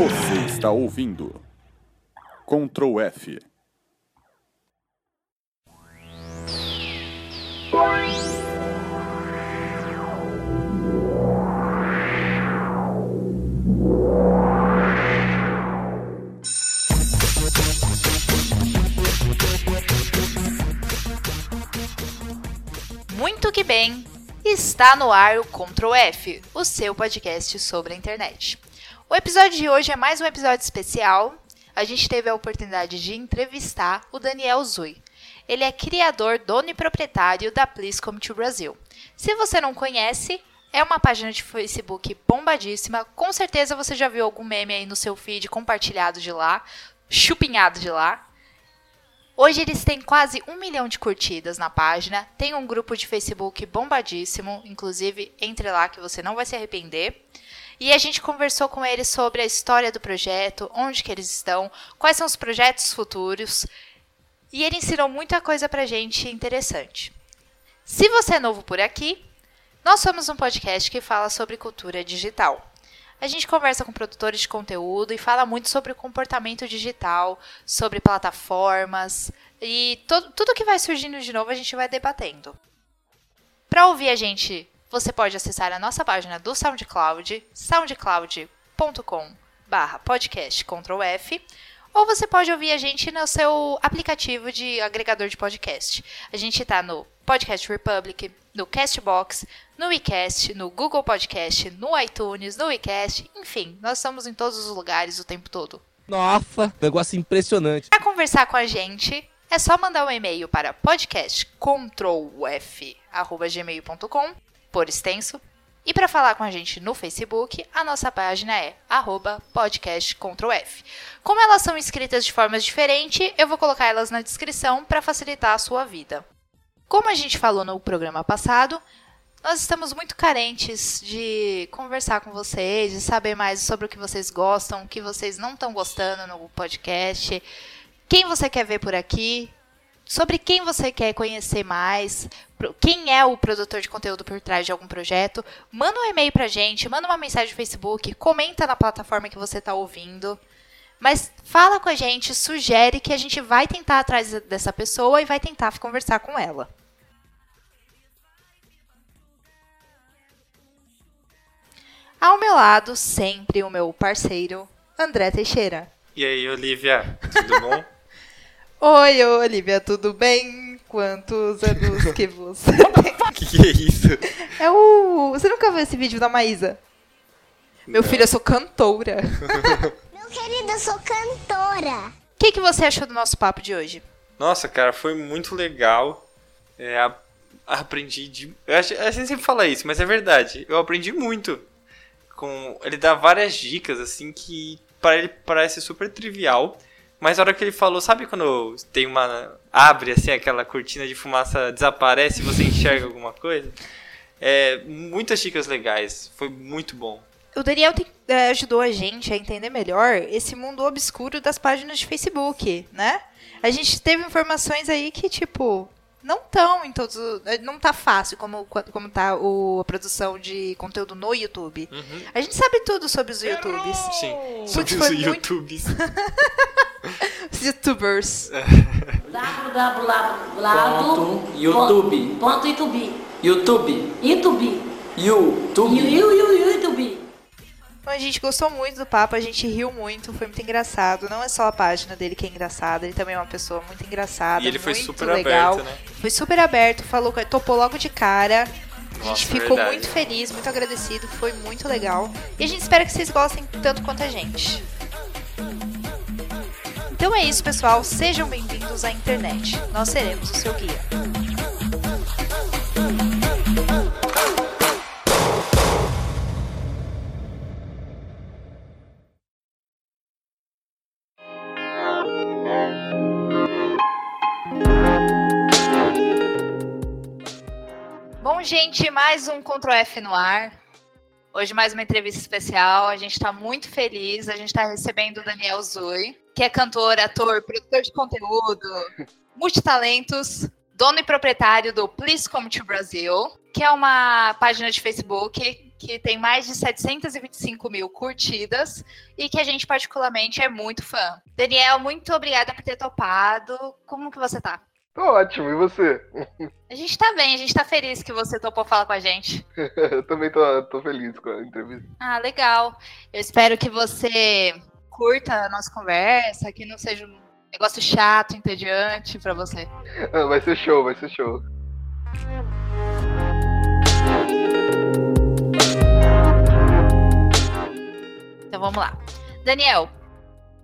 Você está ouvindo Ctrl F. Muito que bem! Está no ar o Ctrl F, o seu podcast sobre a internet. O episódio de hoje é mais um episódio especial. A gente teve a oportunidade de entrevistar o Daniel Zui. Ele é criador, dono e proprietário da Please Come to Brasil. Se você não conhece, é uma página de Facebook bombadíssima. Com certeza você já viu algum meme aí no seu feed compartilhado de lá, chupinhado de lá. Hoje eles têm quase um milhão de curtidas na página, tem um grupo de Facebook bombadíssimo, inclusive entre lá que você não vai se arrepender. E a gente conversou com eles sobre a história do projeto, onde que eles estão, quais são os projetos futuros. E ele ensinou muita coisa pra gente interessante. Se você é novo por aqui, nós somos um podcast que fala sobre cultura digital. A gente conversa com produtores de conteúdo e fala muito sobre o comportamento digital, sobre plataformas e to tudo que vai surgindo de novo a gente vai debatendo. Para ouvir a gente, você pode acessar a nossa página do SoundCloud, soundcloud.com podcast Ctrl F, ou você pode ouvir a gente no seu aplicativo de agregador de podcast. A gente está no Podcast Republic, no Castbox, no WeCast, no Google Podcast, no iTunes, no WeCast, enfim, nós estamos em todos os lugares o tempo todo. Nossa, negócio impressionante. Para conversar com a gente, é só mandar um e-mail para podcastcontrolf@gmail.com, por extenso. E para falar com a gente no Facebook, a nossa página é podcastcontrolf. Como elas são escritas de formas diferentes, eu vou colocar elas na descrição para facilitar a sua vida. Como a gente falou no programa passado, nós estamos muito carentes de conversar com vocês, de saber mais sobre o que vocês gostam, o que vocês não estão gostando no podcast, quem você quer ver por aqui, sobre quem você quer conhecer mais, quem é o produtor de conteúdo por trás de algum projeto. Manda um e-mail pra gente, manda uma mensagem no Facebook, comenta na plataforma que você está ouvindo. Mas fala com a gente, sugere que a gente vai tentar atrás dessa pessoa e vai tentar conversar com ela. Ao meu lado, sempre o meu parceiro, André Teixeira. E aí, Olivia, tudo bom? Oi, Olivia, tudo bem? Quantos anos que você tem? O que, que é isso? É o. Você nunca viu esse vídeo da Maísa? Meu filho, eu sou cantora. Meu querido, eu sou cantora. O que, que você achou do nosso papo de hoje? Nossa, cara, foi muito legal. É, a- aprendi de. Eu acho, a gente sempre fala isso, mas é verdade. Eu aprendi muito. Com, ele dá várias dicas, assim, que para ele parece super trivial. Mas a hora que ele falou, sabe quando tem uma. abre assim aquela cortina de fumaça, desaparece e você enxerga alguma coisa? É, muitas dicas legais. Foi muito bom. O Daniel tem- eh, ajudou a gente a entender melhor esse mundo obscuro das páginas de Facebook, né? A gente teve informações aí que, tipo, não estão em todos. eh, Não tá fácil como, como tá o, a produção de conteúdo no YouTube. Uhum. A gente sabe tudo sobre os YouTubes. Sim. Sobre os muito- YouTubes. Os YouTubers. YouTube. Ponto YouTube. YouTube. YouTube. YouTube. You, you, you, YouTube. Então, a gente gostou muito do papo, a gente riu muito, foi muito engraçado. Não é só a página dele que é engraçada, ele também é uma pessoa muito engraçada. E ele foi muito super legal. aberto, né? Foi super aberto, falou, topou logo de cara. A Nossa, gente ficou verdade. muito feliz, muito agradecido, foi muito legal. E a gente espera que vocês gostem tanto quanto a gente. Então é isso, pessoal. Sejam bem-vindos à internet. Nós seremos o seu guia. Bom, gente, mais um Ctrl F no ar. Hoje mais uma entrevista especial. A gente está muito feliz. A gente está recebendo o Daniel Zui, que é cantor, ator, produtor de conteúdo, multitalentos, dono e proprietário do Please Come to Brasil, que é uma página de Facebook que tem mais de 725 mil curtidas e que a gente particularmente é muito fã. Daniel, muito obrigada por ter topado. Como que você tá? Tô ótimo, e você? A gente tá bem, a gente tá feliz que você topou falar com a gente. Eu também tô, tô feliz com a entrevista. Ah, legal. Eu espero que você curta a nossa conversa, que não seja um negócio chato, entediante pra você. Ah, Vai ser show, vai ser show. Então vamos lá. Daniel,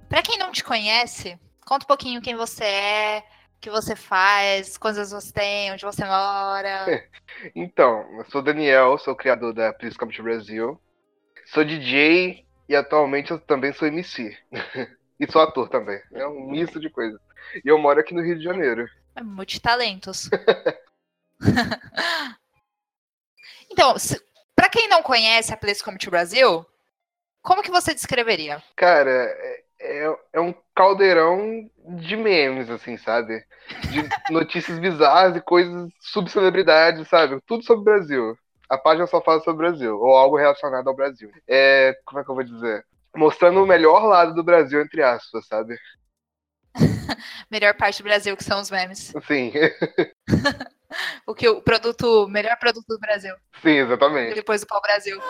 pra quem não te conhece, conta um pouquinho quem você é, o que você faz, quantas você tem, onde você mora. Então, eu sou o Daniel, sou criador da to Brasil. Sou DJ e atualmente eu também sou MC. e sou ator também. É um misto de coisas. E eu moro aqui no Rio de Janeiro. É multitalentos. então, se, pra quem não conhece a Place Come to Brasil, como que você descreveria? Cara, é, é, é um caldeirão de memes, assim, sabe? De notícias bizarras e coisas subcelebridades, sabe? Tudo sobre o Brasil. A página só fala sobre o Brasil, ou algo relacionado ao Brasil. É, como é que eu vou dizer? Mostrando o melhor lado do Brasil, entre aspas, sabe? Melhor parte do Brasil, que são os memes. Sim, O que o produto, melhor produto do Brasil. sim, exatamente. Depois do pau Brasil.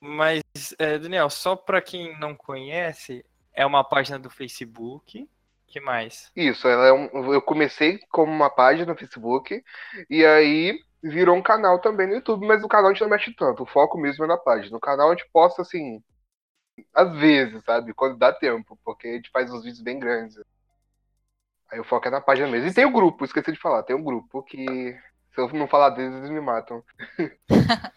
Mas, é, Daniel, só pra quem não conhece, é uma página do Facebook. Que mais? Isso, ela é um- eu comecei como uma página no Facebook e aí virou um canal também no YouTube, mas o canal a gente não mexe tanto, o foco mesmo é na página. O canal a gente posta assim, às vezes, sabe? Quando dá tempo, porque a gente faz uns vídeos bem grandes. Aí o foco é na página mesmo. E tem o grupo, esqueci de falar, tem um grupo que se eu não falar deles, eles me matam.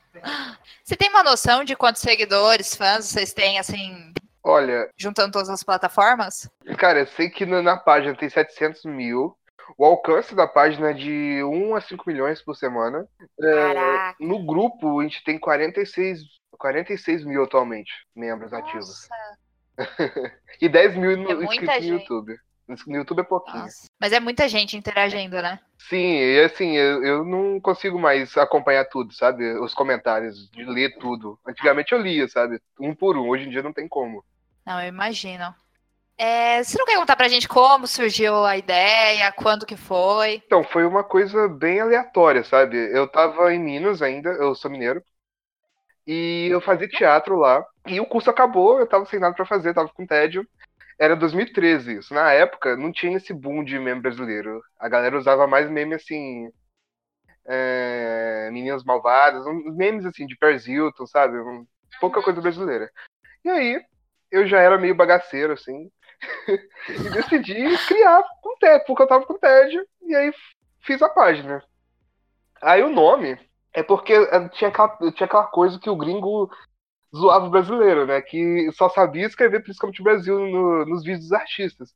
Você tem uma noção de quantos seguidores, fãs vocês têm, assim, Olha, juntando todas as plataformas? Cara, eu sei que na, na página tem 700 mil. O alcance da página é de 1 a 5 milhões por semana. É, no grupo, a gente tem 46, 46 mil atualmente, membros ativos. Nossa, E 10 mil no, É inscritos no. YouTube. No YouTube é pouquinho. nossa. Mas é muita gente interagindo, né? Sim, e assim, eu, eu não consigo mais acompanhar tudo, sabe? Os comentários, de ler tudo. Antigamente eu lia, sabe? Um por um. Hoje em dia não tem como. Não, eu imagino. É, você não quer contar pra gente como surgiu a ideia, quando que foi? Então, foi uma coisa bem aleatória, sabe? Eu tava em Minas ainda, eu sou mineiro, e eu fazia teatro lá, e o curso acabou, eu tava sem nada pra fazer, tava com tédio. Era 2013 isso. Na época, não tinha esse boom de meme brasileiro. A galera usava mais meme assim. É, Meninas Malvadas, memes assim, de Paris Hilton, sabe? Pouca coisa brasileira. E aí, eu já era meio bagaceiro, assim, e decidi criar com tédio, porque eu tava com tédio, e aí fiz a página. Aí o nome é porque eh, tinha aquela, tinha aquela coisa que o gringo zoava o brasileiro, né? Que só sabia escrever principalmente Brasil no- nos vídeos dos artistas.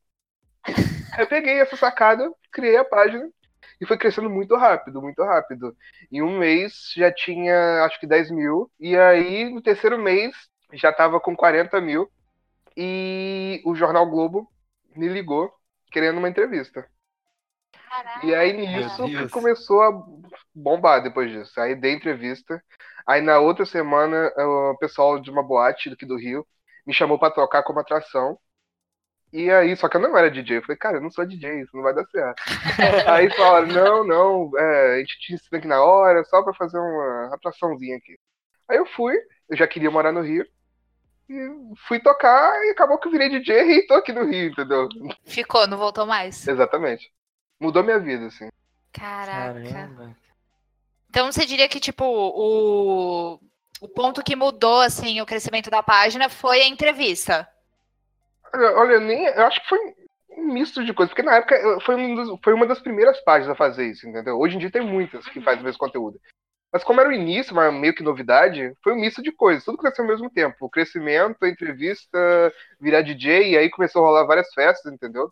Aí eu peguei essa sacada, criei a página e foi crescendo muito rápido, muito rápido. Em um mês já tinha acho que 10 mil, e aí no terceiro mês já tava com 40 mil. E o Jornal Globo me ligou querendo uma entrevista. Caraca. E aí nisso começou a bombar depois disso. Aí dei entrevista. Aí na outra semana o pessoal de uma boate aqui do Rio me chamou pra tocar como atração. E aí, só que eu não era DJ. Eu falei, cara, eu não sou DJ, isso não vai dar certo. aí falaram, não, não, é, a gente te ensina aqui na hora, só pra fazer uma atraçãozinha aqui. Aí eu fui, eu já queria morar no Rio. E fui tocar e acabou que eu virei DJ e tô aqui no Rio, entendeu? Ficou, não voltou mais? Exatamente. Mudou minha vida, assim. Caraca. Caramba. Então você diria que, tipo, o, o ponto que mudou, assim, o crescimento da página foi a entrevista. Olha, olha, nem, eu acho que foi um misto de coisas, porque na época foi, um dos- foi uma das primeiras páginas a fazer isso, entendeu? Hoje em dia tem muitas que fazem o mesmo conteúdo. Mas como era o início, mas meio que novidade, foi um misto de coisas, tudo cresceu ao mesmo tempo. O crescimento, a entrevista, virar DJ, e aí começou a rolar várias festas, entendeu?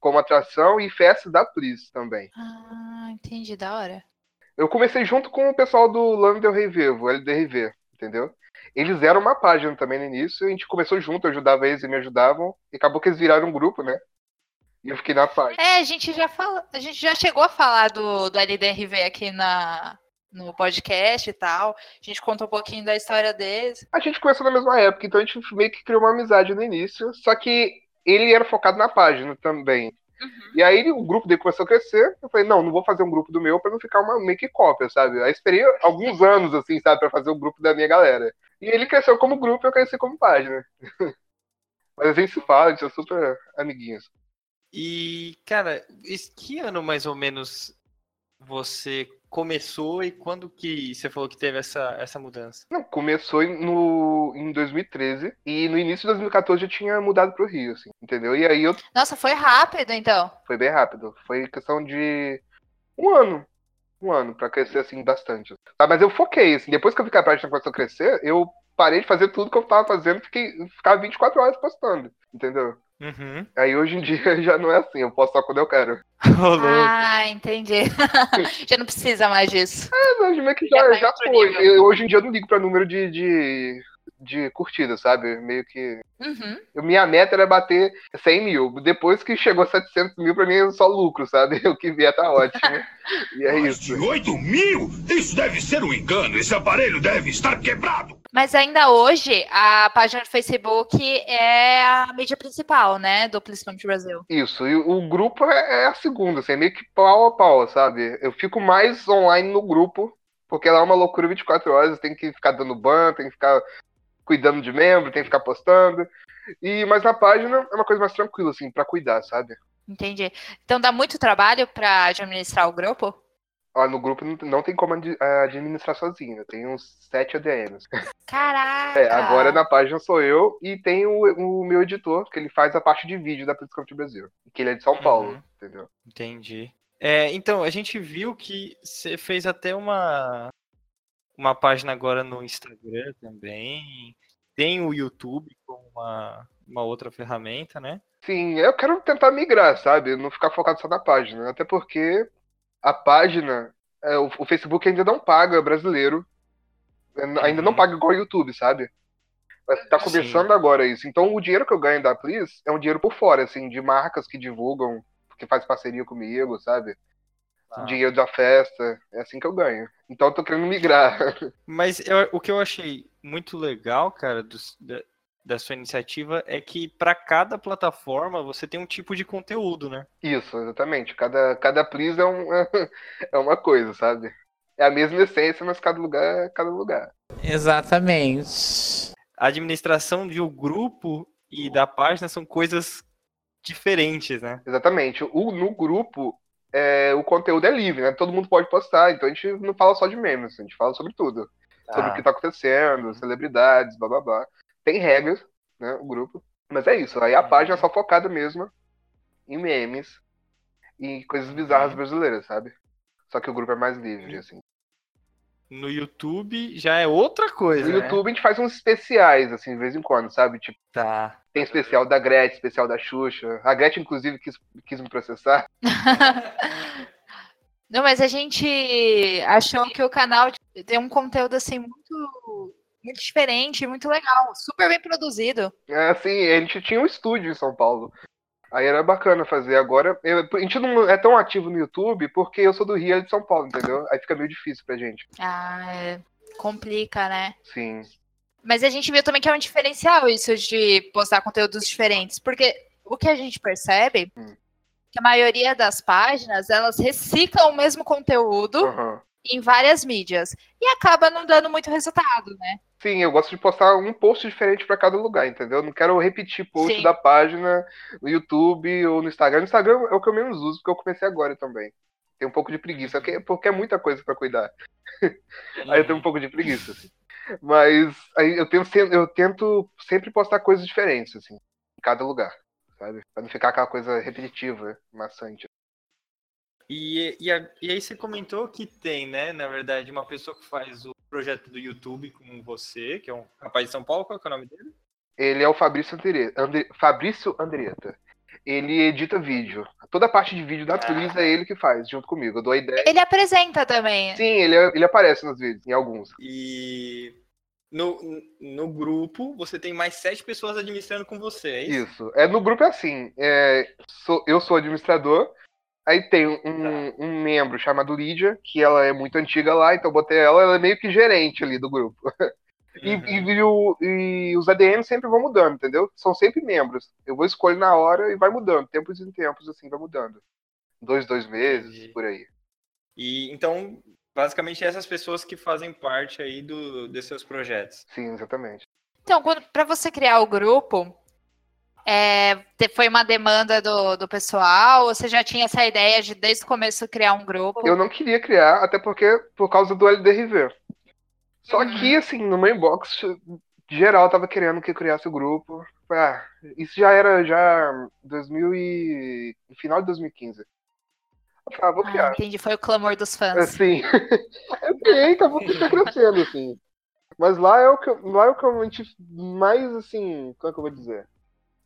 Como atração e festas da Pris também. Ah, entendi, da hora. Eu comecei junto com o pessoal do Lano Del Rey Vivo, LDRV, entendeu? Eles eram uma página também no início, a gente começou junto, eu ajudava eles e me ajudavam, e acabou que eles viraram um grupo, né? E eu fiquei na página. É, a gente já fala, a gente já chegou a falar do, do LDRV aqui na, no podcast e tal. A gente conta um pouquinho da história deles. A gente começou na mesma época, então a gente meio que criou uma amizade no início, só que ele era focado na página também. E aí o grupo dele começou a crescer. Eu falei, não, não vou fazer um grupo do meu pra não ficar uma meio que cópia, sabe? Aí esperei alguns anos, assim, sabe, pra fazer o grupo da minha galera. E ele cresceu como grupo e eu cresci como página. Mas a gente se fala, a gente é super amiguinhos. E, cara, que ano mais ou menos você começou e quando que você falou que teve essa, essa mudança? Não, começou em- no, em 2013 e no início de 2014 eu tinha mudado pro Rio, assim, entendeu? E aí eu Nossa, foi rápido, então. foi bem rápido. Foi questão de um ano. Um ano pra crescer assim bastante. Tá, mas eu foquei, assim, depois que eu vi que a página começou a crescer, eu parei de fazer tudo que eu tava fazendo, fiquei ficava 24 horas postando, entendeu? Uhum. Aí hoje em dia já não é assim, eu posto só quando eu quero. Ah, entendi. Já não precisa mais disso. Mas hoje meio que Já já, tá em já foi. Eu- hoje em dia eu não ligo pra número de, de, de curtidas, sabe? Meio que. Uhum. eu- Minha meta era bater 100 mil. Depois que chegou 700 mil, pra mim é só lucro, sabe? O que vier tá ótimo. E é Mais isso. de 8 mil? Isso deve ser um engano. Esse aparelho deve estar quebrado. Mas ainda hoje, a página do Facebook é a mídia principal, né? Do Principalmente Brasil. Isso. E o grupo é, é a segunda, assim, é meio que pau a pau, sabe? Eu fico mais online no grupo, porque lá é uma loucura 24 horas, tem que ficar dando ban, tem que ficar cuidando de membro, tem que ficar postando. E, mas na página é uma coisa mais tranquila, assim, pra cuidar, sabe? Entendi. Então dá muito trabalho para administrar o grupo? Ó, no grupo não, tem como ad- administrar sozinho, eu tenho uns 7 ADMs. Caraca! É, agora na página sou eu e tem o, o meu editor, que ele faz a parte de vídeo da Principalmente Brasil. Que ele é de São Paulo, Uhum. entendeu? Entendi. É, então, a gente viu que você fez até uma, uma página agora no Instagram também. Tem o YouTube como uma, uma outra ferramenta, né? Sim, eu quero tentar migrar, sabe? Não ficar focado só na página. Até porque a página, é, o, o Facebook ainda não paga brasileiro. É, Ainda não Uhum. paga igual o YouTube, sabe? Mas tá Sim. começando agora isso. Então o dinheiro que eu ganho da Please é um dinheiro por fora, assim, de marcas que divulgam, que faz parceria comigo, sabe? Ah. Dinheiro da festa. É assim que eu ganho. Então eu tô querendo migrar. Mas eu- o que eu achei muito legal, cara, dos- da, sua iniciativa é que para cada plataforma você tem um tipo de conteúdo, né? Isso, exatamente. Cada, cada Please é, um, é uma coisa, sabe? É a mesma essência, mas cada lugar é cada lugar. Exatamente. A administração de um grupo e da página são coisas diferentes, né? Exatamente. O, no grupo, é, o conteúdo é livre, né? Todo mundo pode postar, então a gente não fala só de memes, a gente fala sobre tudo. Sobre o que tá acontecendo, celebridades, blá blá blá. Tem regras, né? O grupo. Mas é isso. Aí a página é só focada mesmo em memes e coisas bizarras brasileiras, sabe? Só que o grupo é mais livre, assim. No YouTube já é outra coisa. No né? YouTube a gente faz uns especiais, assim, de vez em quando, sabe? Tipo, Tá. tem especial da Gretchen, especial da Xuxa. A Gretchen, inclusive, quis, quis me processar. Não, mas a gente achou que o canal tem um conteúdo assim muito, muito diferente, muito legal, super bem produzido. É, assim, a gente tinha um estúdio em São Paulo. Aí era bacana fazer. Agora, eu- a gente não é tão ativo no YouTube porque eu sou do Rio e é de São Paulo, entendeu? Aí fica meio difícil pra gente. Ah, é, complica, né? Sim. Mas a gente viu também que é um diferencial isso de postar conteúdos diferentes, porque o que a gente percebe Hum. que a maioria das páginas elas reciclam o mesmo conteúdo Aham. Em várias mídias e acaba não dando muito resultado, né? Sim, eu gosto de postar um post diferente pra cada lugar, entendeu? Eu não quero repetir post Sim. da página no YouTube ou no Instagram. No Instagram é o que eu menos uso, porque eu comecei agora também. Tem um pouco de preguiça, porque- porque é muita coisa pra cuidar. Aí eu tenho um pouco de preguiça, assim. Mas aí eu tento, sen- eu tento sempre postar coisas diferentes, assim, em cada lugar, sabe? Pra não ficar aquela coisa repetitiva, maçante. E, e, a- e aí você comentou que tem, né, na verdade, uma pessoa que faz o projeto do YouTube com você, que é um rapaz de São Paulo, qual é o nome dele? Ele é o Fabrício Andre... Andre- Fabrício Andretta. Ele edita vídeo. Toda a parte de vídeo da Twitch é ele que faz, junto comigo. Eu dou a ideia. Ele apresenta também. Sim, ele, ele aparece nos vídeos, em alguns. E no, no grupo você tem mais sete pessoas administrando com você, é isso? Isso. É, no grupo é assim. é, sou- eu sou administrador Aí tem um, um membro chamado Lídia, que ela é muito antiga lá, então eu botei ela, ela é meio que gerente ali do grupo. E, Uhum. e, o- e os ADMs sempre vão mudando, entendeu? São sempre membros. Eu vou escolher na hora e vai mudando, tempos em tempos, assim, vai mudando. Dois, dois meses, Entendi. por aí. E então, basicamente, essas pessoas que fazem parte aí do, dos seus projetos. Sim, exatamente. Então, pra você criar o grupo, é, foi uma demanda do, do pessoal? Ou você já tinha essa ideia de desde o começo criar um grupo? Eu não queria criar, até porque por causa do LDRV. Só Uhum. que, assim, no meu inbox, geral tava querendo que eu criasse o grupo. Ah, isso já era já 2000 e... final de 2015. Eu falei, ah, vou Ah, criar. entendi, foi o clamor dos fãs. Assim, eu criei, tá, vou ficar crescendo, assim. Mas lá é o que lá é o que eu tive mais, assim, como é que eu vou dizer?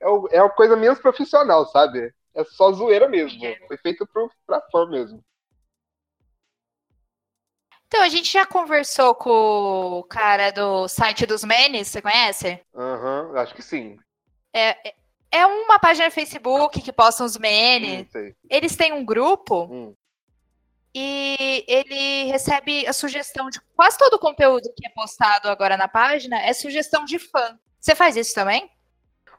É, o- é uma coisa menos profissional, sabe? É só zoeira mesmo. Foi feito pro, pra fã mesmo. Então, a gente já conversou com o cara do site dos memes, você conhece? Aham, acho que sim. É, é- é uma página no Facebook que posta uns memes. Eles têm um grupo Hum. e ele recebe a sugestão de quase todo o conteúdo que é postado agora na página é sugestão de fã. Você faz isso também?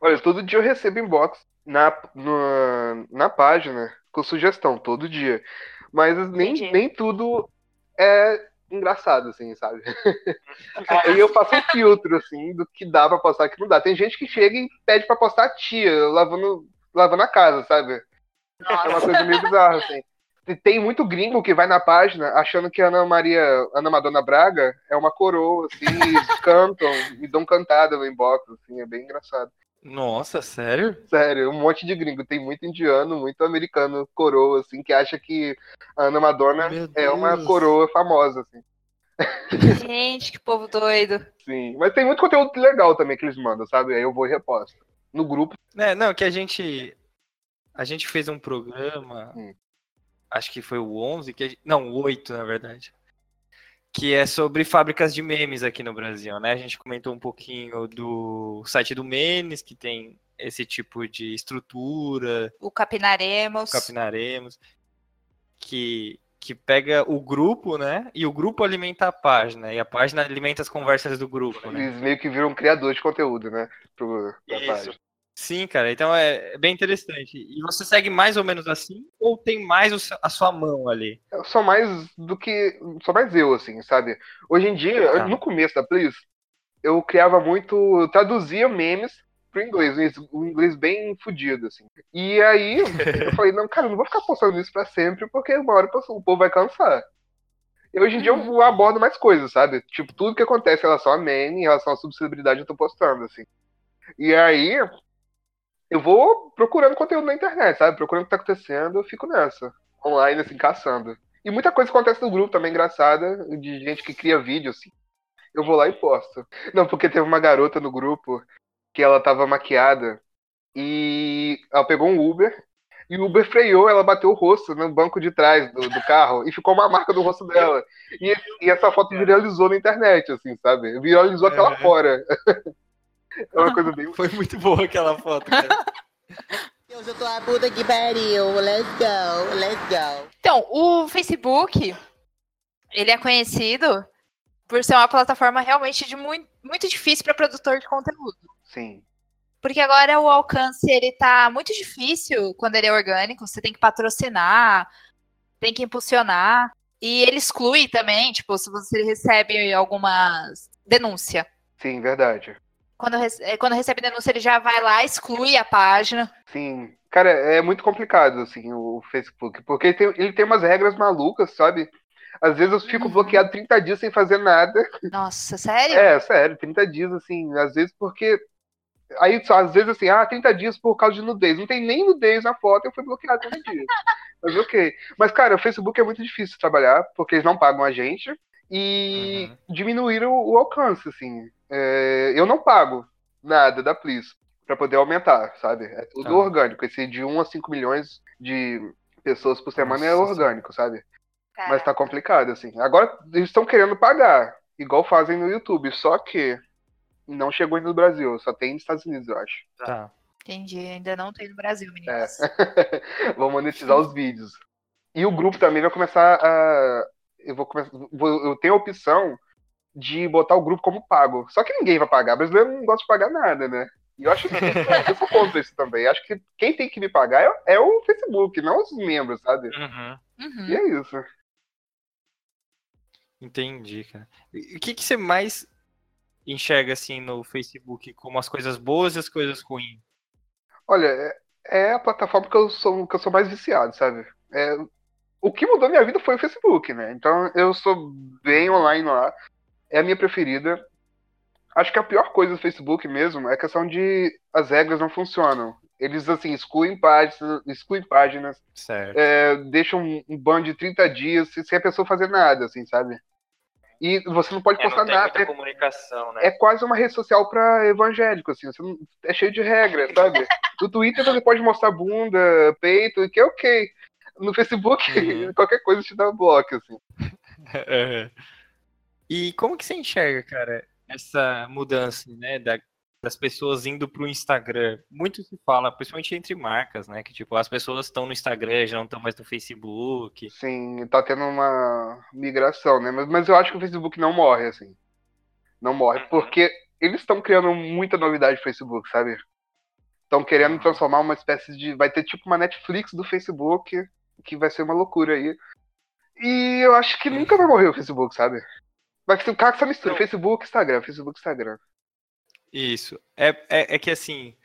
Olha, todo dia eu recebo inbox na, no- na página com sugestão, todo dia. Mas nem, Entendi. nem tudo é engraçado, assim, sabe? Aí eu faço um filtro, assim, do que dá pra postar e que não dá. Tem gente que chega e pede pra postar a tia lavando, lavando a casa, sabe? É uma coisa meio bizarra, assim. E Tem muito gringo que vai na página achando que Ana Maria, Ana Madonna Braga é uma coroa, assim, e cantam, e dão cantada no inbox, assim, é bem engraçado. Nossa, sério? Sério, um monte de gringo. Tem muito indiano, muito americano coroa, assim, que acha que a Ana Madonna Meu é uma coroa famosa, assim. Gente, que povo doido. Sim. Mas tem muito conteúdo legal também que eles mandam, sabe? Aí eu vou e reposto. No grupo, É, não, que a gente. A gente fez um programa. Hum. Acho que foi o 11, que a gente- não, o 8, na verdade. Que é sobre fábricas de memes aqui no Brasil, né? A gente comentou um pouquinho do site do Memes, que tem esse tipo de estrutura, O Capinaremos. Capinaremos, que, que pega o grupo, né? E o grupo alimenta a página, e a página alimenta as conversas do grupo, né? eles meio que viram criador de conteúdo, né? Pro, pra Isso. página. Sim, cara, então é é bem interessante. E você segue mais ou menos assim, ou tem mais a sua mão ali? Eu sou mais do que. Sou mais eu, assim, sabe? Hoje em dia, Tá. no começo da Please, eu criava muito. Eu traduzia memes pro inglês, um inglês- bem fudido, assim. E aí eu falei, não, cara, eu não vou ficar postando isso pra sempre, porque uma hora o povo vai cansar. E hoje em dia eu abordo mais coisas, sabe? Tipo, tudo que acontece em relação a meme, em relação à subcelebridade, eu tô postando, assim. E aí, eu vou procurando conteúdo na internet, sabe? Procurando o que tá acontecendo, eu fico nessa. Online, assim, caçando. E muita coisa acontece no grupo também, engraçada, de gente que cria vídeo, assim. Eu vou lá e posto. Não, porque teve uma garota no grupo que ela tava maquiada e ela pegou um Uber e o Uber freou, ela bateu o rosto no banco de trás do, do carro e ficou uma marca do rosto dela. E, e essa foto viralizou na internet, assim, sabe? Viralizou até lá Uhum. fora. É uma coisa bem. Foi muito boa aquela foto, cara. Eu sou a puta que pariu. Let's go, let's go. Então, o Facebook, ele é conhecido por ser uma plataforma realmente de muito, muito difícil para produtor de conteúdo. Sim. Porque agora o alcance ele tá muito difícil quando ele é orgânico. Você tem que patrocinar, tem que impulsionar. E ele exclui também, tipo, se você recebe alguma denúncia. Sim, verdade. Quando, rece- eh, quando recebe denúncia, ele já vai lá, exclui a página. Sim. Cara, é muito complicado, assim, o Facebook. Porque ele tem, ele tem umas regras malucas, sabe? Às vezes eu fico Uhum. bloqueado 30 dias sem fazer nada. Nossa, sério? É, sério, 30 dias, assim, às vezes porque. Aí, às vezes, assim, ah, 30 dias por causa de nudez. Não tem nem nudez na foto, eu fui bloqueado 30 dias. Mas ok. Mas, cara, o Facebook é muito difícil de trabalhar, porque eles não pagam a gente e diminuíram o, o alcance, assim. É, eu não pago nada da Please pra poder aumentar, sabe? É tudo Tá. orgânico. Esse de 1 a 5 milhões de pessoas por semana é Nossa orgânico, sabe? Cara, Mas tá complicado, assim. Agora eles estão querendo pagar, igual fazem no YouTube, só que não chegou ainda no Brasil, só tem nos Estados Unidos, eu acho. Tá. Entendi, ainda não tem no Brasil, É. meninas. Vão monetizar os vídeos. E o grupo também vai começar a. Eu vou começar. vou- Eu tenho a opção de botar o grupo como pago. Só que ninguém vai pagar. Brasileiro não gosta de pagar nada, né? E eu acho que eu sou contra isso também. Acho que quem tem que me pagar é, é o Facebook, não os membros, sabe? Uhum. Uhum. E é isso. Entendi, cara. O que, que você mais enxerga assim no Facebook como as coisas boas e as coisas ruins? Olha, é- é a plataforma que eu sou, que eu sou mais viciado, sabe? É, o que mudou minha vida foi o Facebook, né? Então eu sou bem online lá. É a minha preferida. Acho que a pior coisa do Facebook mesmo é a questão de as regras não funcionam. Eles, assim, excluem páginas, excluem páginas Certo. é, deixam um, um ban de 30 dias sem a pessoa fazer nada, assim, sabe? E você não pode É, postar não tem nada. muita É, comunicação, né? é quase uma rede social pra evangélico, assim. Você não- é cheio de regras, sabe? No Twitter você pode mostrar bunda, peito, que é ok. No Facebook, Uhum. qualquer coisa te dá bloco, assim. É. E como que você enxerga, cara, essa mudança, né, da- das pessoas indo pro Instagram? Muito se fala, principalmente entre marcas, né, que tipo, as pessoas estão no Instagram, já não estão mais no Facebook. Sim, tá tendo uma migração, né? Mas, mas eu acho que o Facebook não morre, assim. Não morre, Uhum. porque eles estão criando muita novidade no Facebook, sabe? Estão querendo transformar uma espécie de. Vai ter tipo uma Netflix do Facebook, que vai ser uma loucura aí. E eu acho que nunca vai morrer o Facebook, sabe? Vai cara que só mistura Não. Facebook Instagram, Facebook Instagram. Isso. É, é, é que assim,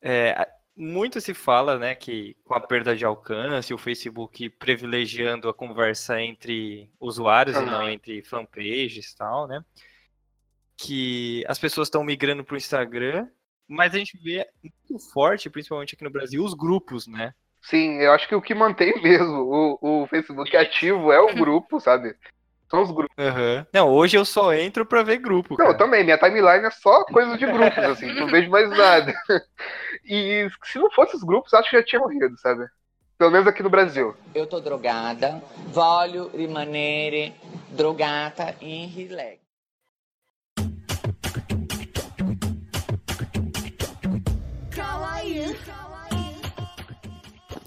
é, muito se fala, né, que com a perda de alcance, o Facebook privilegiando a conversa entre usuários e não entre fanpages e tal, né? Que as pessoas estão migrando para o Instagram, mas a gente vê muito forte, principalmente aqui no Brasil, os grupos, né? Sim, eu acho que o que mantém mesmo o, o Facebook ativo é o grupo, sabe? São os grupos. Aham. Não, hoje eu só entro pra ver grupo, Não, eu cara. também, minha timeline é só coisa de grupos, assim, não vejo mais nada. E se não fosse os grupos, acho que já tinha morrido, sabe? Pelo menos aqui no Brasil. Eu tô drogada, voglio rimanere drogata in relax.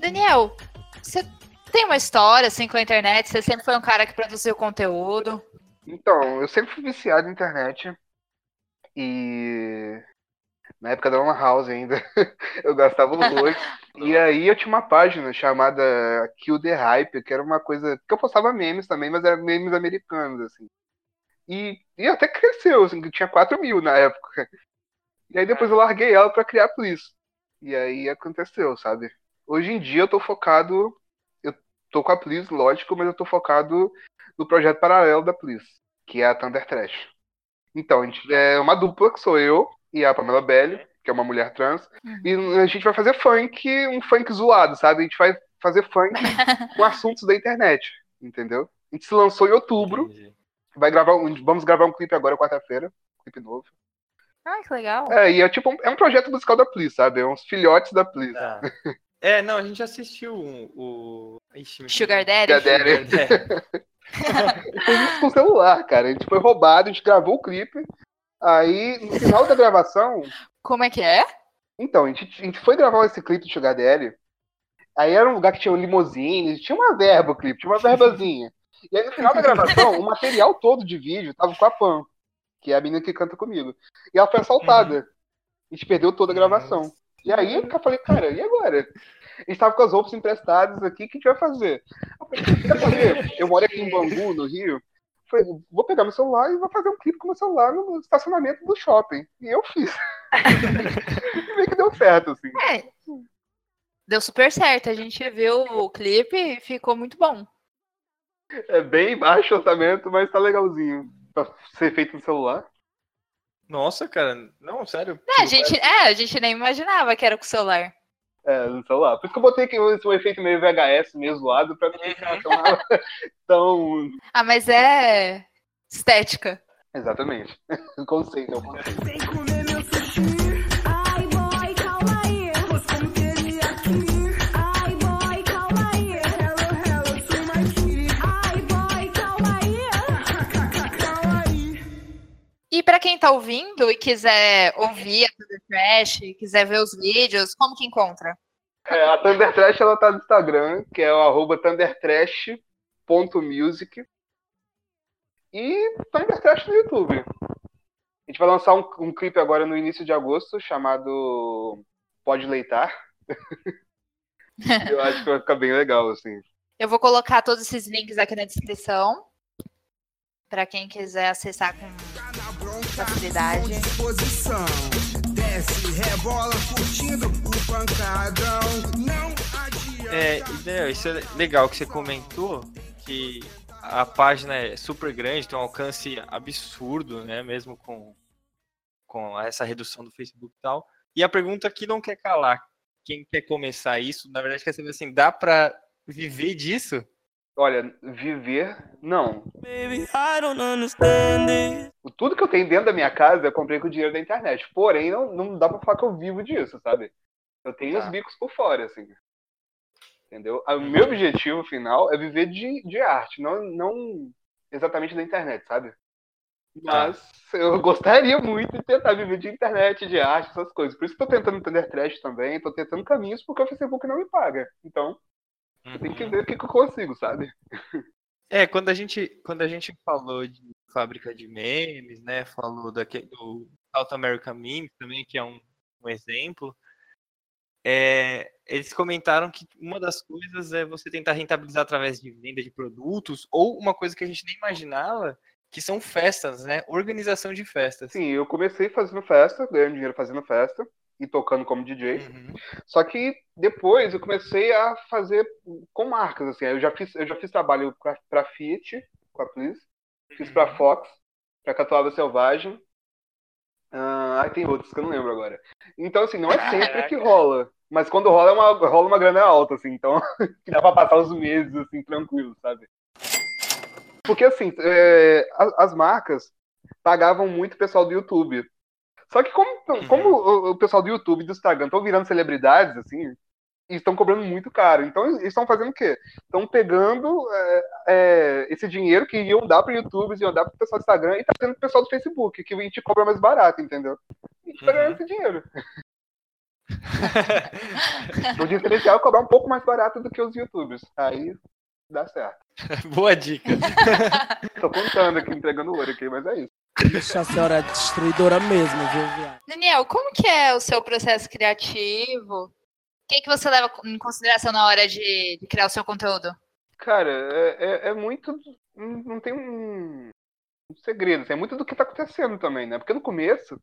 Daniel, você tem uma história assim com a internet? Você sempre foi um cara que produziu conteúdo. Então, eu sempre fui viciado na internet. E na época da Lan House ainda, eu gastava horrores. E aí eu tinha uma página chamada Kill the Hype, que era uma coisa. que eu postava memes também, mas eram memes americanos, assim. E, e até cresceu, assim, que tinha 4 mil na época. E aí depois eu larguei ela pra criar Please. E aí aconteceu, sabe? Hoje em dia eu tô focado. Eu tô com a Please, lógico, mas eu tô focado no projeto paralelo da Please, que é a Thunder Trash. Então, a gente é uma dupla que sou eu e a Pamela Belli, que é uma mulher trans, e a gente vai fazer funk, um funk zoado, sabe? A gente vai fazer funk com assuntos da internet, entendeu? A gente se lançou em outubro, Entendi. vai gravar, um- vamos gravar um clipe agora quarta-feira, um clipe novo. Ah, que legal. É, e é tipo um, é um projeto musical da Please, sabe? É uns filhotes da Please. Tá. É, não, a gente assistiu um- o. Ixi, Sugar Daddy? Sugar Daddy. Sugar Daddy. Fez isso com o celular, cara. A gente foi roubado, a gente gravou o clipe. Aí, no final da gravação, Como é que é? Então, a gente, a gente foi gravar esse clipe do Sugar Daddy. Aí era um lugar que tinha um limousine, tinha uma verba o clipe, tinha uma verbazinha. E aí no final da gravação, o material todo de vídeo tava com a Pam, que é a menina que canta comigo. E ela foi assaltada. A gente perdeu toda a gravação. E aí eu falei, cara, e agora? A gente tava com as roupas emprestadas aqui, o que a gente vai fazer? Eu falei, "O que quer fazer? Eu moro aqui em Bangu, no Rio. Falei, vou pegar meu celular e vou fazer um clipe com meu celular no estacionamento do shopping. E eu fiz. e meio que deu certo, assim. É. Deu super certo. A gente viu o clipe e ficou muito bom. É bem baixo o orçamento, mas tá legalzinho. Pra ser feito no celular. Nossa, cara, não, sério. É, a gente, é, a gente nem imaginava que era com o celular. É, no celular. Por isso que eu botei aqui esse um efeito meio VHS, meio zoado, pra não ficar tão, tão. Ah, mas é estética. Exatamente. O conceito, é o conceito. E pra quem tá ouvindo e quiser ouvir a Thunder Trash, quiser ver os vídeos, como que encontra? É, a Thunder Trash ela tá no Instagram, que é o arroba thundertrash.music. E Thunder Trash no YouTube. A gente vai lançar um, um clipe agora no início de agosto chamado Pode Leitar. Eu acho que vai ficar bem legal, assim. Eu vou colocar todos esses links aqui na descrição. Pra quem quiser acessar com Posição. Desce, rebola, curtindo o pancadão. Não adianta. É, isso é legal que você comentou, que a página é super grande, tem um alcance absurdo, né? Mesmo com, com essa redução do Facebook e tal. E a pergunta que não quer calar, quem quer começar isso, na verdade quer saber assim, dá pra viver disso? Olha, viver, não. O- Tudo que eu tenho dentro da minha casa eu comprei com o dinheiro da internet. Porém, não, não dá pra falar que eu vivo disso, sabe? Eu tenho os Tá. bicos por fora, assim. Entendeu? O meu objetivo final é viver de, de arte, não, não exatamente da internet, sabe? Mas eu gostaria muito de tentar viver de internet, de arte, essas coisas. Por isso que eu tô tentando entender trash também, tô tentando caminhos porque o Facebook não me paga. Então, tem que ver o que, que eu consigo, sabe? É, quando a gente, quando a gente falou de fábrica de memes, né, falou daquele, do South American Memes também, que é um, um exemplo, é, eles comentaram que uma das coisas é você tentar rentabilizar através de venda de produtos, ou uma coisa que a gente nem imaginava, que são festas, né, organização de festas. Sim, eu comecei fazendo festa, ganhando dinheiro fazendo festa e tocando como DJ. Só que depois eu comecei a fazer com marcas, assim. Eu já fiz, eu já fiz trabalho pra, pra Fiat, com a Please, fiz pra Fox, pra Catuaba Selvagem. Ah, aí tem outros que eu não lembro agora. Então, assim, não é sempre que rola. Mas quando rola, é uma, rola uma grana alta, assim. Então, que dá pra passar os meses, assim, tranquilo, sabe? Porque, assim, é, a- as marcas pagavam muito o pessoal do YouTube. Só que como, como o, o pessoal do YouTube e do Instagram estão virando celebridades, assim, e estão cobrando muito caro. Então, eles estão fazendo o quê? Estão pegando é, é, esse dinheiro que iam dar para o YouTube, iam dar para o pessoal do Instagram, e tá tendo pro pessoal do Facebook, que a gente cobra mais barato, entendeu? E a gente tá ganhando esse dinheiro. o diferencial é cobrar um pouco mais barato do que os YouTubers. Aí dá certo. Boa dica. Tô contando aqui, entregando ouro aqui, mas é isso. Ixi, a senhora é destruidora mesmo, viu, viado? Daniel, como que é o seu processo criativo? O que, que você leva em consideração na hora de, de criar o seu conteúdo? Cara, é, é, é muito. Não tem um, um segredo, assim, é muito do que tá acontecendo também, né? Porque no começo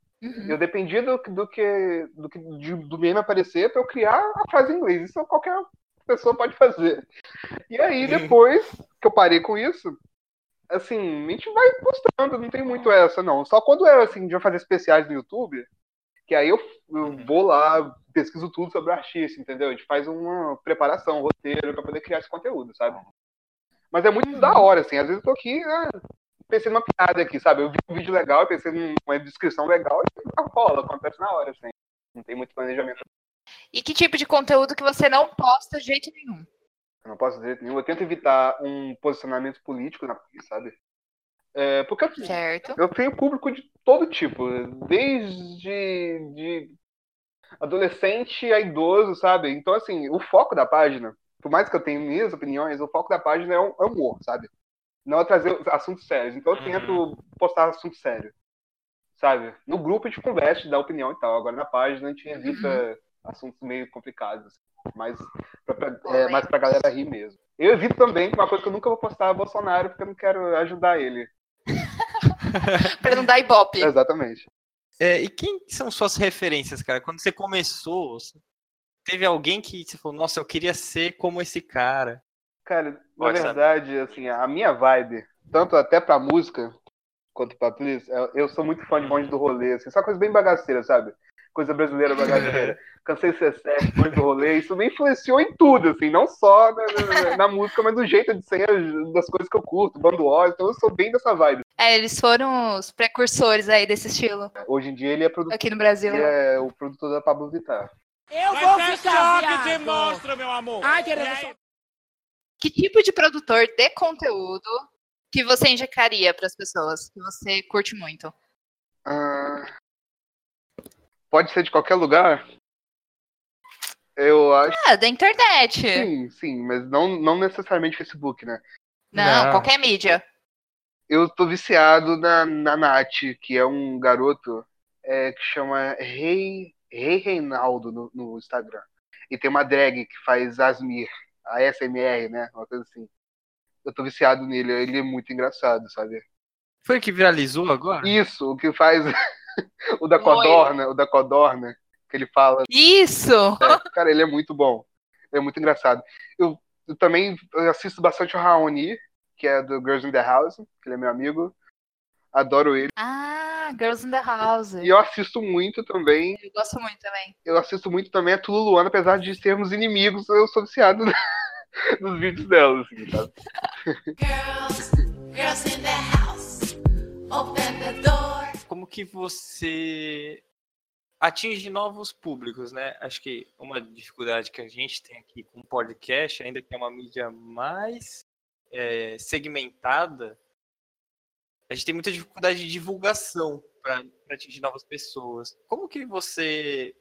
eu dependia do, do que. do que de- do meme aparecer pra eu criar a frase em inglês. Isso qualquer pessoa pode fazer. E aí, depois que eu parei com isso, assim, a gente vai postando, não tem muito essa, não. Só quando é assim, de fazer especiais no YouTube, que aí eu, eu vou lá, pesquiso tudo sobre o artista, entendeu? A gente faz uma preparação, um roteiro pra poder criar esse conteúdo, sabe? Mas é muito da hora, assim. Às vezes eu tô aqui, ah, pensei numa piada aqui, sabe? Eu vi um vídeo legal, eu pensei numa descrição legal e rola, acontece na hora, assim. Não tem muito planejamento. E que tipo de conteúdo que você não posta de jeito nenhum? Eu não posso dizer nenhum. Eu tento evitar um posicionamento político, na- sabe? É, porque assim, Certo. eu tenho público de todo tipo, desde de adolescente a idoso, sabe? Então, assim, o foco da página, por mais que eu tenha minhas opiniões, o foco da página é o é o humor, sabe? Não é trazer assuntos sérios. Então, eu tento postar assuntos sérios, sabe? No grupo a gente conversa, dá opinião e tal. Agora, na página, a gente evita assuntos meio complicados, mais pra, pra- é, mais pra galera rir mesmo. Eu evito também, uma coisa que eu nunca vou postar é Bolsonaro, porque eu não quero ajudar ele. pra não dar ibope. Exatamente. É, e quem são suas referências, cara? Quando você começou, teve alguém que você falou, nossa, eu queria ser como esse cara. Cara, na Pode saber. verdade, assim, a minha vibe, tanto até pra música quanto pra please, eu- eu sou muito fã de bonde do rolê, assim, só coisa bem bagaceira, sabe? Coisa brasileira bagaceira. Cansei de ser bonde do rolê, isso me influenciou em tudo, assim, não só na, na- na música, mas no jeito de ser, das coisas que eu curto, bando óleo, então eu sou bem dessa vibe. É, eles foram os precursores aí desse estilo Hoje em dia ele é produtor, aqui no Brasil. ele é o produtor da Pablo Vittar. Eu Vai vou ser ficar, choque de viado. monstro, meu amor. Ai, querendo aí? Que tipo de produtor de conteúdo que você indicaria para as pessoas que você curte muito? Ah, pode ser de qualquer lugar? Eu acho. Ah, da internet. Sim, sim, mas não, não necessariamente Facebook, né? Não, Não. qualquer mídia. Eu tô viciado na, na Nath, que é um garoto é, que chama Rei, Rei Reinaldo no, no Instagram. E tem uma drag que faz Asmir, a SMR, né? Uma coisa assim. Eu tô viciado nele, ele é muito engraçado, sabe? Foi o que viralizou agora? Isso, o que faz o da Codorna, o da Codorna, que ele fala. Isso! É, cara, ele é muito bom. Ele é muito engraçado. Eu, eu também assisto bastante o Raoni, que é do Girls in the House, que ele é meu amigo. Adoro ele. Ah, Girls in the House. E eu assisto muito também. Eu gosto muito também. Eu assisto muito também a Tulu Luana, apesar de sermos inimigos, eu sou viciado nos vídeos dela, assim, sabe? Girls in the house, open the door. Que você atinge novos públicos, né? Acho que uma dificuldade que a gente tem aqui com o podcast, ainda que é uma mídia mais é, segmentada, a gente tem muita dificuldade de divulgação para atingir novas pessoas. Como que você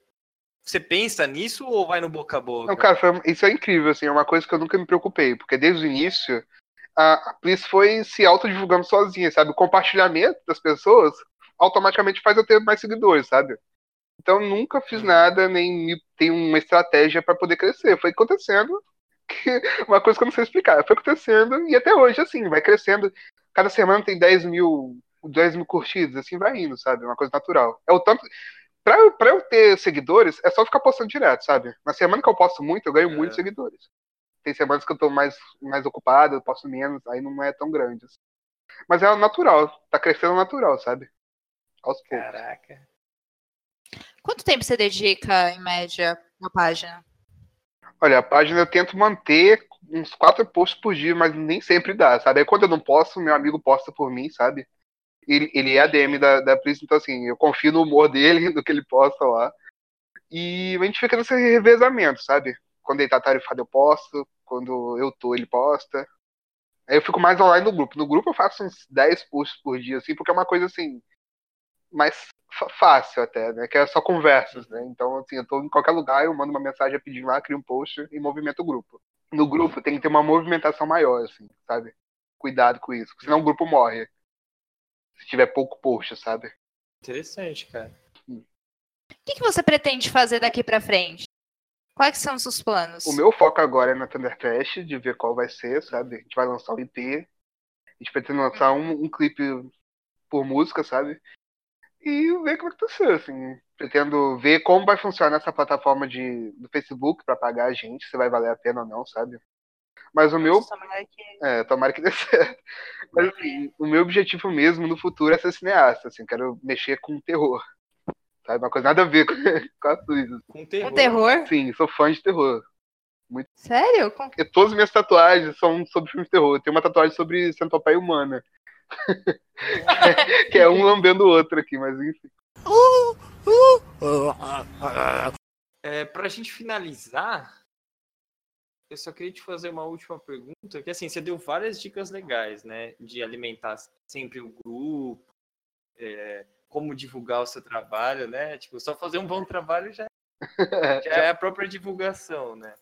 você pensa nisso ou vai no boca a boca? Não, cara, foi- isso é incrível, assim, é uma coisa que eu nunca me preocupei, porque desde o início a, a Plis foi se autodivulgando sozinha, sabe? O compartilhamento das pessoas automaticamente faz eu ter mais seguidores, sabe? Então nunca fiz nada, nem tenho uma estratégia para poder crescer. Foi acontecendo, que, uma coisa que eu não sei explicar. Foi acontecendo e até hoje, assim, vai crescendo. Cada semana tem 10 mil, 10 mil curtidas, assim vai indo, sabe? Uma coisa natural. É o tanto. Pra eu, pra eu ter seguidores, é só ficar postando direto, sabe? Na semana que eu posto muito, eu ganho muitos seguidores. Tem semanas que eu tô mais, mais ocupado, eu posto menos, aí não é tão grande. assim. Mas é natural, tá crescendo natural, sabe? Aos poucos. Caraca. Quanto tempo você dedica, em média, na página? Olha, a página eu tento manter uns quatro posts por dia, mas nem sempre dá, sabe? Aí quando eu não posto, meu amigo posta por mim, sabe? Ele, ele é ADM da, da Pris, então assim, eu confio no humor dele, do que ele posta lá. E a gente fica nesse revezamento, sabe? Quando ele tá tarifado, eu posto. Quando eu tô, ele posta. Aí eu fico mais online no grupo. No grupo eu faço uns 10 posts por dia, assim, porque é uma coisa assim. Mais fácil até, né? Que é só conversas, né? Então, assim, eu tô em qualquer lugar, eu mando uma mensagem pedindo lá, crio um post e movimento o grupo. No grupo tem que ter uma movimentação maior, assim, sabe? Cuidado com isso, porque senão o grupo morre. Se tiver pouco post, sabe? Interessante, cara. O que, que você pretende fazer daqui pra frente? Quais são os seus planos? O meu foco agora é na Thundercrash, de ver qual vai ser, sabe? A gente vai lançar um EP. A gente pretende lançar um, um clipe por música, sabe? E ver como é que vai ser, assim. Pretendo ver como vai funcionar essa plataforma de, do Facebook pra pagar a gente, se vai valer a pena ou não, sabe? Mas o meu. Tomara que- É, tomara que dê certo. Mas assim, o meu objetivo mesmo no futuro é ser cineasta, assim, quero mexer com terror. Sabe? Uma coisa nada a ver com, com a Suíça. Com Com terror? Sim, sou fã de terror. Muito. Sério? Com- E todas as minhas tatuagens são sobre filmes de terror. Tem uma tatuagem sobre centopeia humana. que é um lambendo o outro aqui, mas enfim. É, pra gente finalizar, eu só queria te fazer uma última pergunta, que assim, você deu várias dicas legais, né? De alimentar sempre o grupo, é, como divulgar o seu trabalho, né? Tipo, só fazer um bom trabalho já, já é a própria divulgação, né?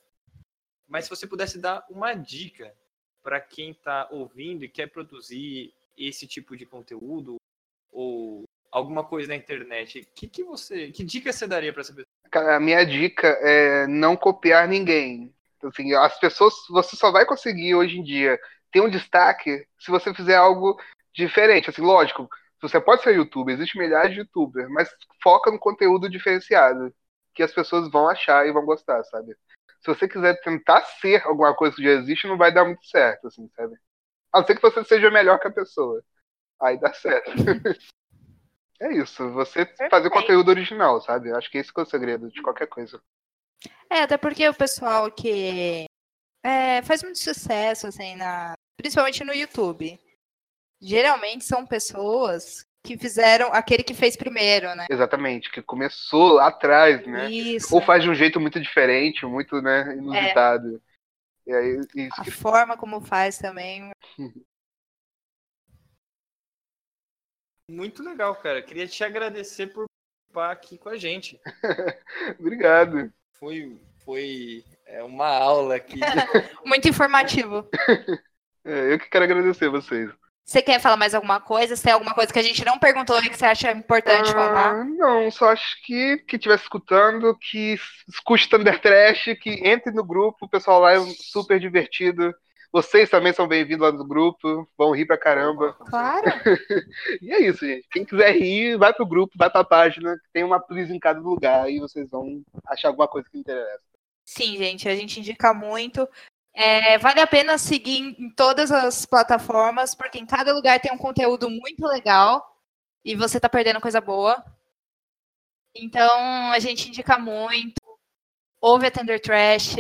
Mas se você pudesse dar uma dica para quem está ouvindo e quer produzir esse tipo de conteúdo ou alguma coisa na internet, que, que você, que dica você daria para essa pessoa? Cara, a minha dica é não copiar ninguém. Assim, as pessoas, você só vai conseguir hoje em dia ter um destaque se você fizer algo diferente. Assim, lógico, você pode ser youtuber, existe milhares de youtubers, mas foca no conteúdo diferenciado, que as pessoas vão achar e vão gostar, sabe? Se você quiser tentar ser alguma coisa que já existe, não vai dar muito certo, assim, sabe? A não ser que você seja melhor que a pessoa. Aí dá certo. é isso, você fazer conteúdo original, sabe? Acho que esse que é o segredo de qualquer coisa. É, até porque o pessoal que é, faz muito sucesso, assim, na, principalmente no YouTube, geralmente são pessoas que fizeram aquele que fez primeiro, né? Exatamente, que começou lá atrás, né? Isso. Ou faz de um jeito muito diferente, muito, né, inusitado. E aí, isso A que... forma como faz também. Muito legal, cara. Queria te agradecer por participar aqui com a gente. Obrigado. Foi, foi é, uma aula aqui. Muito informativo. É, eu que quero agradecer vocês. Você quer falar mais alguma coisa? Se tem alguma coisa que a gente não perguntou e que você acha importante Ah, falar? não, só acho que que estiver escutando, que escute Thunder Trash, que entre no grupo, o pessoal lá é super divertido. Vocês também são bem-vindos lá no grupo, vão rir pra caramba. Claro. E é isso, gente. Quem quiser rir, vai pro grupo, vai pra página, que tem uma please em cada lugar, aí vocês vão achar alguma coisa que interessa. Sim, gente, a gente indica muito. É, vale a pena seguir em todas as plataformas, porque em cada lugar tem um conteúdo muito legal e você tá perdendo coisa boa. Então, a gente indica muito. Ouve a Thunder Trash,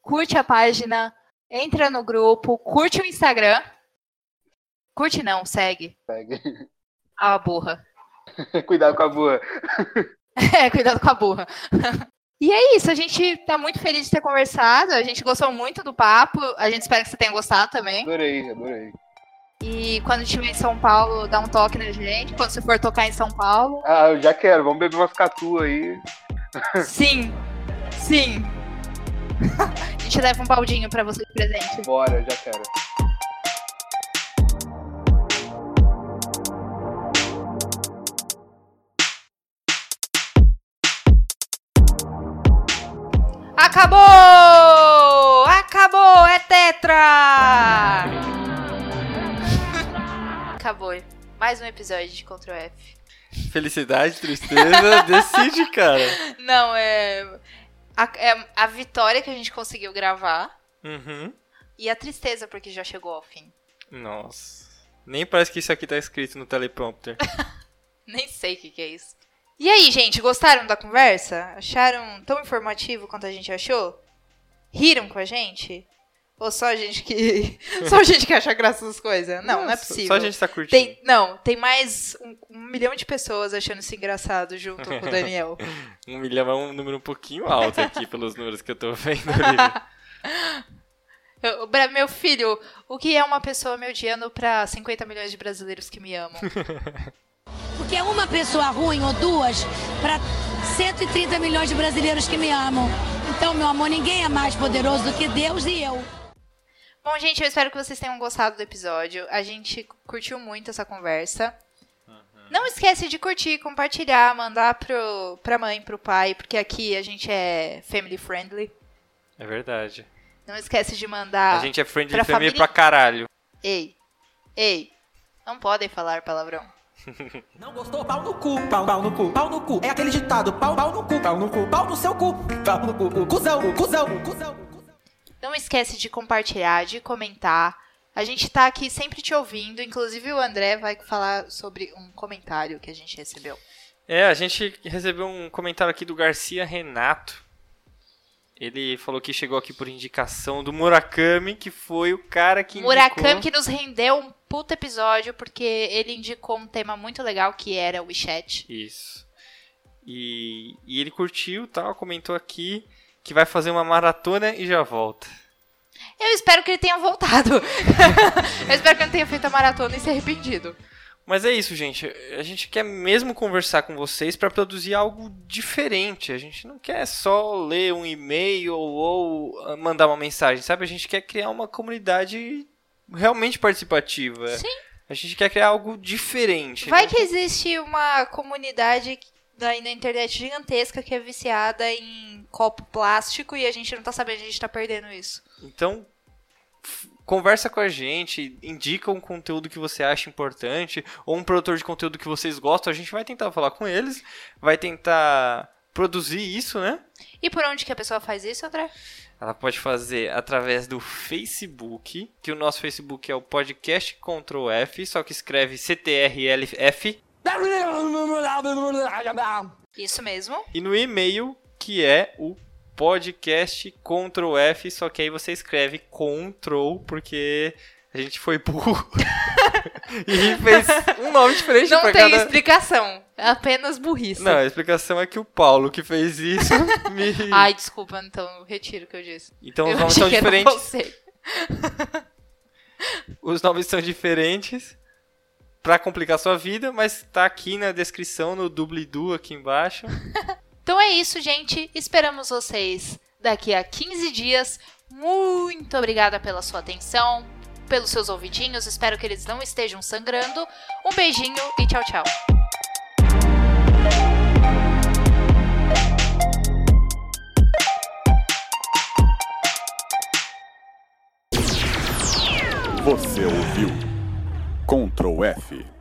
curte a página, entra no grupo, curte o Instagram. Curte não, segue. Segue. Ah, burra. Cuidado com a boa. É, cuidado com a burra. E é isso, a gente tá muito feliz de ter conversado, a gente gostou muito do papo, a gente espera que você tenha gostado também. Adorei, adorei. E quando estiver em São Paulo, dá um toque na gente, quando você for tocar em São Paulo. Ah, eu já quero, vamos beber umas catu aí. Sim, sim. A gente leva um baldinho pra você de presente. Bora, já quero. Acabou! Acabou! É tetra! Acabou. Mais um episódio de Ctrl F. Felicidade, tristeza, decide, cara. Não, é a, é a vitória que a gente conseguiu gravar Uhum. e a tristeza porque já chegou ao fim. Nossa. Nem parece que isso aqui tá escrito no teleprompter. Nem sei o que, que é isso. E aí, gente, gostaram da conversa? Acharam tão informativo quanto a gente achou? Riram com a gente? Ou só a gente que. só a gente que acha graça das coisas? Não, não, é só- possível. Só a gente tá curtindo. Tem, não, tem mais um, um milhão de pessoas achando isso engraçado junto com o Daniel. Um milhão é um número um pouquinho alto aqui pelos números que eu tô vendo ali. Eu- meu filho, o que é uma pessoa me odiando pra 50 milhões de brasileiros que me amam? Porque é uma pessoa ruim ou duas para 130 milhões de brasileiros que me amam. Então, meu amor, ninguém é mais poderoso do que Deus e eu. Bom, gente, eu espero que vocês tenham gostado do episódio. A gente curtiu muito essa conversa. Não esquece de curtir, compartilhar, mandar pro, pra mãe, pro pai, porque aqui a gente é family friendly. É verdade. Não esquece de mandar. a gente é friendly pra family família- pra caralho. Ei, ei, não podem falar palavrão. Não gostou? Pau no cu, pau, pau no cu, pau no cu. É aquele ditado, pau, pau no cu, pau no cu, pau no seu cu, pau no cu, cuzão, cuzão, cuzão. Não esquece de compartilhar, de comentar. A gente tá aqui sempre te ouvindo. Inclusive o André vai falar sobre um comentário que a gente recebeu. É, a gente recebeu um comentário aqui do Garcia Renato. Ele falou que chegou aqui por indicação do Murakami, que foi o cara que Murakami indicou... que nos rendeu um puta episódio, porque ele indicou um tema muito legal que era o WeChat. Isso. E, e ele curtiu, tal, comentou aqui que vai fazer uma maratona e já volta. Eu espero que ele tenha voltado. Eu espero que ele não tenha feito a maratona e se arrependido. Mas é isso, gente. A gente quer mesmo conversar com vocês para produzir algo diferente. A gente não quer só ler um e-mail ou ah, mandar uma mensagem, sabe? A gente quer criar uma comunidade realmente participativa. Sim. A gente quer criar algo diferente. Vai né? que existe uma comunidade aí na internet gigantesca que é viciada em copo plástico e a gente não tá sabendo, a gente tá perdendo isso. Então, conversa com a gente, indica um conteúdo que você acha importante, ou um produtor de conteúdo que vocês gostam, a gente vai tentar falar com eles, vai tentar produzir isso, né? E por onde que a pessoa faz isso, André? Ela pode fazer através do Facebook, que o nosso Facebook é o podcast Ctrl F, só que escreve CTRLF, Isso mesmo. e no e-mail, que é o podcast Ctrl F, só que aí você escreve Ctrl, porque a gente foi burro e fez um nome diferente Não pra tem cada... explicação. É apenas burrice. Não, a explicação é que o Paulo que fez isso me... Ai, desculpa, então eu retiro o que eu disse. Então eu os nomes são diferentes. você. Os nomes são diferentes pra complicar sua vida, mas tá aqui na descrição, no doobly-doo aqui embaixo. Então é isso, gente. Esperamos vocês daqui a 15 dias. Muito obrigada pela sua atenção, pelos seus ouvidinhos. Espero que eles não estejam sangrando. Um beijinho e tchau, tchau. Você ouviu? Ctrl F.